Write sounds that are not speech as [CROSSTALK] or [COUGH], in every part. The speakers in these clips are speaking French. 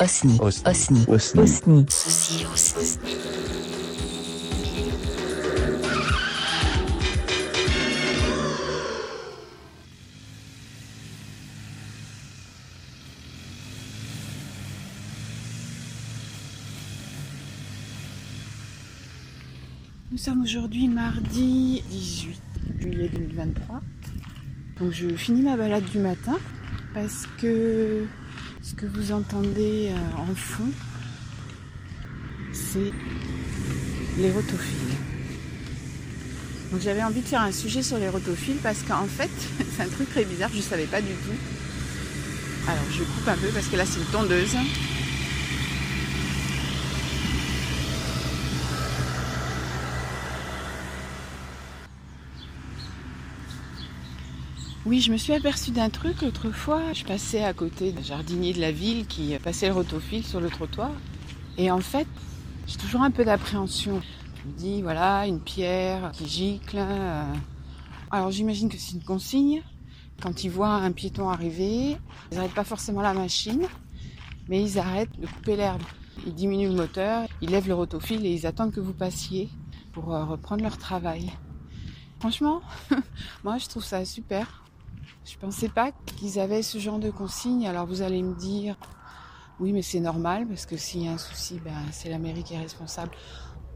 Osni. Osni. Osni. Osni. Osni. Nous sommes aujourd'hui mardi 18 juillet 2023. Donc je finis ma balade du matin parce que ce que vous entendez euh, en fond, c'est les rotophiles? Donc j'avais envie de faire un sujet sur les rotophiles parce qu'en fait, [LAUGHS] c'est un truc très bizarre, je ne savais pas du tout. Alors je coupe un peu parce que là c'est une tondeuse. Oui, je me suis aperçue d'un truc l'autre fois. Je passais à côté d'un jardinier de la ville qui passait le rotofil sur le trottoir. Et en fait, j'ai toujours un peu d'appréhension. Je me dis, voilà, une pierre qui gicle. euh. Alors j'imagine que c'est une consigne. Quand ils voient un piéton arriver, ils n'arrêtent pas forcément la machine, mais ils arrêtent de couper l'herbe. Ils diminuent le moteur, ils lèvent le rotofil et ils attendent que vous passiez pour euh, reprendre leur travail. Franchement, [LAUGHS] moi je trouve ça super. Je pensais pas qu'ils avaient ce genre de consigne. Alors vous allez me dire, oui, mais c'est normal parce que s'il y a un souci, ben, c'est la mairie qui est responsable.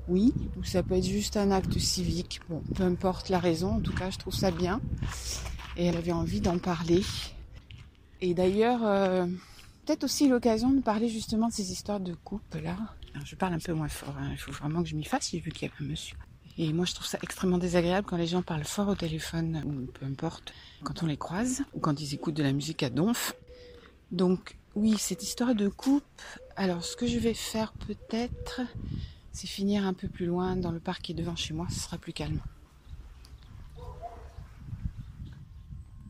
Oui, ou ça peut être juste un acte civique. Bon, peu importe la raison, en tout cas, je trouve ça bien. Et elle avait envie d'en parler. Et d'ailleurs, euh, peut-être aussi l'occasion de parler justement de ces histoires de coupe là. Je parle un peu moins fort, hein. il faut vraiment que je m'y fasse, vu qu'il y avait un monsieur. Et moi, je trouve ça extrêmement désagréable quand les gens parlent fort au téléphone, ou peu importe, quand on les croise, ou quand ils écoutent de la musique à donf. Donc, oui, cette histoire de coupe, alors ce que je vais faire peut-être, c'est finir un peu plus loin dans le parc qui est devant chez moi, ce sera plus calme.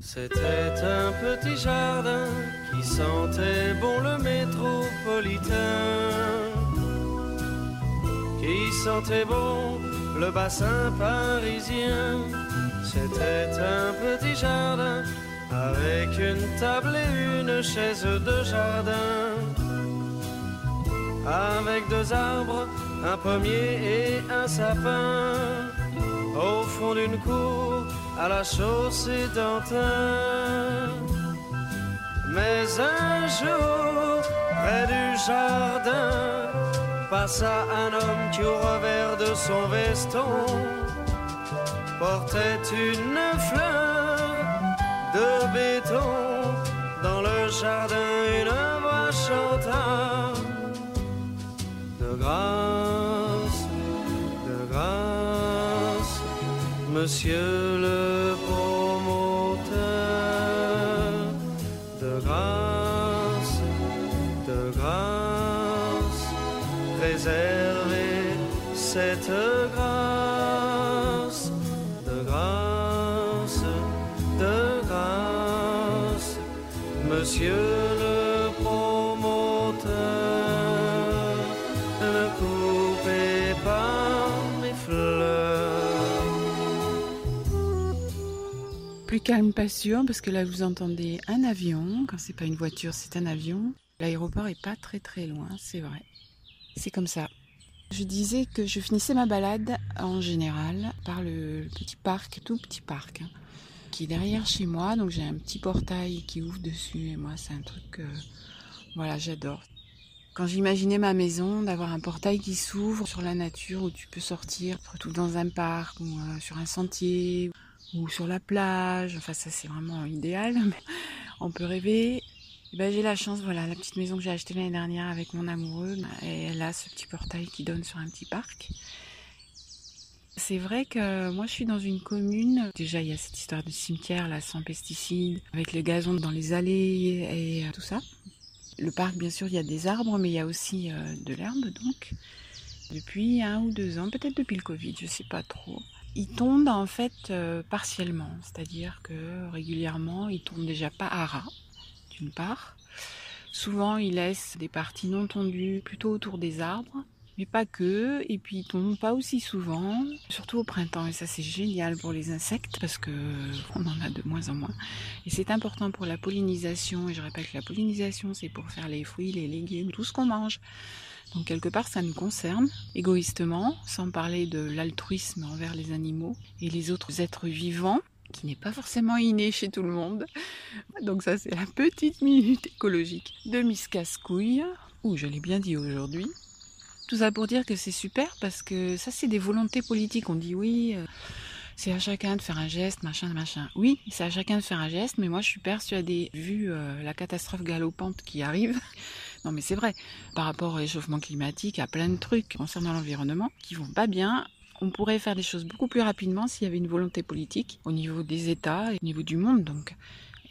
C'était un petit jardin qui sentait bon le métropolitain, qui sentait bon le bassin parisien. C'était un petit jardin avec une table et une chaise de jardin, avec deux arbres, un pommier et un sapin, au fond d'une cour à la chaussée d'Antin. Mais un jour, près du jardin, passa un homme qui au revers de son veston portait une fleur de béton. Dans le jardin, une voix chanta de grâce, de grâce, monsieur le préservez cette grâce, de grâce, de grâce, monsieur le promoteur, ne coupez pas mes fleurs. Plus calme, pas sûr, parce que là vous entendez un avion. Quand c'est pas une voiture, c'est un avion. L'aéroport est pas très très loin, c'est vrai. C'est comme ça. Je disais que je finissais ma balade en général par le petit parc, tout petit parc, hein, qui est derrière chez moi. Donc j'ai un petit portail qui ouvre dessus et moi c'est un truc que voilà j'adore. Quand j'imaginais ma maison, d'avoir un portail qui s'ouvre sur la nature où tu peux sortir, surtout dans un parc ou euh, sur un sentier ou sur la plage. Enfin, ça, c'est vraiment idéal. [LAUGHS] Mais on peut rêver. Eh ben, j'ai la chance, voilà, la petite maison que j'ai achetée l'année dernière avec mon amoureux, bah, et elle a ce petit portail qui donne sur un petit parc. C'est vrai que moi je suis dans une commune, déjà il y a cette histoire de cimetière là sans pesticides, avec le gazon dans les allées et euh, tout ça. Le parc bien sûr il y a des arbres mais il y a aussi euh, de l'herbe donc. Depuis un ou deux ans, peut-être depuis le Covid, je sais pas trop. Il tombe en fait euh, partiellement, c'est-à-dire que régulièrement il tombe déjà pas à ras, d'une part. Souvent il laisse des parties non tondues plutôt autour des arbres, mais mais pas que. Et puis ils tombent pas aussi souvent, surtout au printemps. Et ça c'est génial pour les insectes parce que on en a de moins en moins. Et c'est important pour la pollinisation. Et je répète que la pollinisation c'est pour faire les fruits, les légumes, tout ce qu'on mange. Donc quelque part ça nous concerne égoïstement, sans parler de l'altruisme envers les animaux et les autres êtres vivants qui n'est pas forcément inné chez tout le monde. Donc ça c'est la petite minute écologique de Miss Cascouille, ou je l'ai bien dit aujourd'hui. Tout ça pour dire que c'est super parce que ça c'est des volontés politiques. On dit oui, euh, c'est à chacun de faire un geste, machin, machin. Oui, c'est à chacun de faire un geste, mais moi je suis persuadée, vu euh, la catastrophe galopante qui arrive, [LAUGHS] non mais c'est vrai, par rapport au réchauffement climatique, à plein de trucs concernant l'environnement qui vont pas bien, on pourrait faire des choses beaucoup plus rapidement s'il y avait une volonté politique au niveau des États et au niveau du monde. Donc,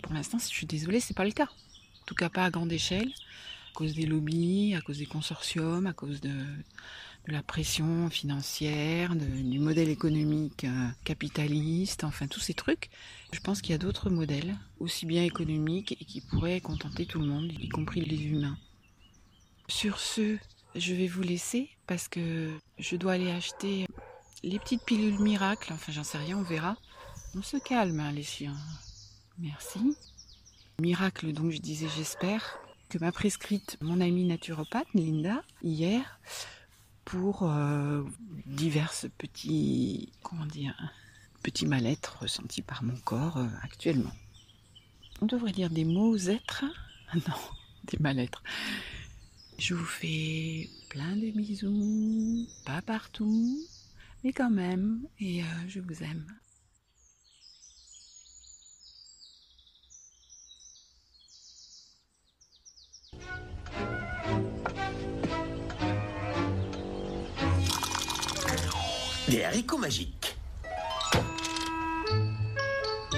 pour l'instant, je suis désolée, c'est pas le cas. En tout cas, pas à grande échelle, à cause des lobbies, à cause des consortiums, à cause de, la pression financière, du modèle économique euh, capitaliste, enfin tous ces trucs. Je pense qu'il y a d'autres modèles, aussi bien économiques, et qui pourraient contenter tout le monde, y compris les humains. Sur ce, je vais vous laisser parce que je dois aller acheter les petites pilules miracles, enfin j'en sais rien, on verra. On se calme hein, les chiens. Merci. Miracle, donc je disais j'espère, que m'a prescrite mon amie naturopathe Linda hier pour euh, diverses petits, comment dire, petits mal-être ressentis par mon corps euh, actuellement. On devrait dire des mots êtres [LAUGHS] Non, des mal-être. Je vous fais plein de bisous, pas partout, mais quand même, et euh, je vous aime. Des haricots magiques.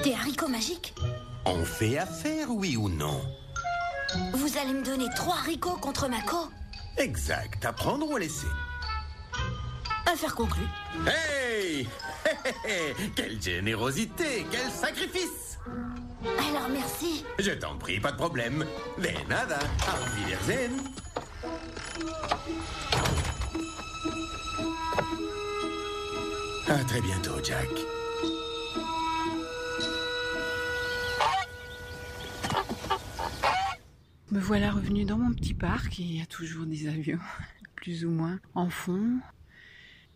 Des haricots magiques? On fait affaire, oui ou non? Vous allez me donner trois haricots contre Mako Exact, à prendre ou à laisser? Affaire conclue. Hey [LAUGHS] Quelle générosité Quel sacrifice Alors merci. Je t'en prie, pas de problème. De nada. Auf Wiedersehen. À très bientôt, Jack. Me voilà revenu dans mon petit parc et il y a toujours des avions, [LAUGHS] plus ou moins, en fond.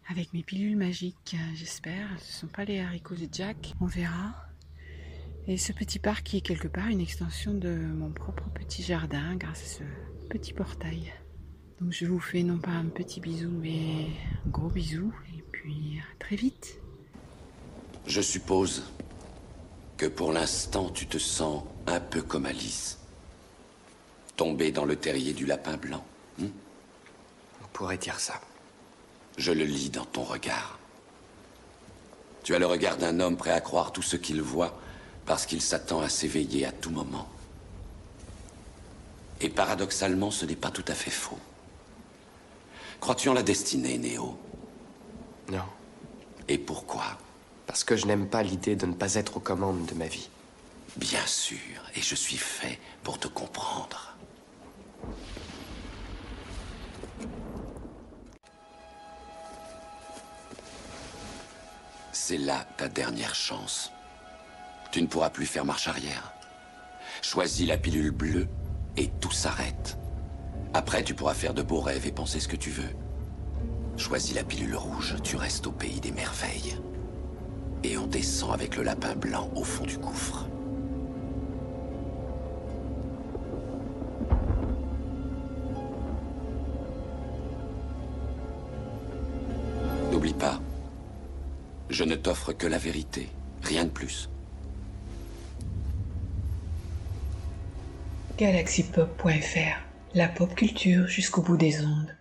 Avec mes pilules magiques, j'espère. Ce ne sont pas les haricots de Jack, on verra. Et ce petit parc qui est quelque part une extension de mon propre petit jardin grâce à ce petit portail. Donc je vous fais non pas un petit bisou mais un gros bisou et puis à très vite. Je suppose que pour l'instant tu te sens un peu comme Alice. Tombée dans le terrier du lapin blanc. Hmm? On pourrait dire ça. Je le lis dans ton regard. Tu as le regard d'un homme prêt à croire tout ce qu'il voit parce qu'il s'attend à s'éveiller à tout moment. Et paradoxalement, ce n'est pas tout à fait faux. Crois-tu en la destinée, Néo? Non. Et pourquoi? Parce que je n'aime pas l'idée de ne pas être aux commandes de ma vie. Bien sûr, et je suis fait pour te comprendre. C'est là ta dernière chance. Tu ne pourras plus faire marche arrière. Choisis la pilule bleue et tout s'arrête. Après, tu pourras faire de beaux rêves et penser ce que tu veux. Choisis la pilule rouge, tu restes au pays des merveilles. Et on descend avec le lapin blanc au fond du gouffre. N'oublie pas, je ne t'offre que la vérité, rien de plus. Galaxypop.fr, la pop culture jusqu'au bout des ondes.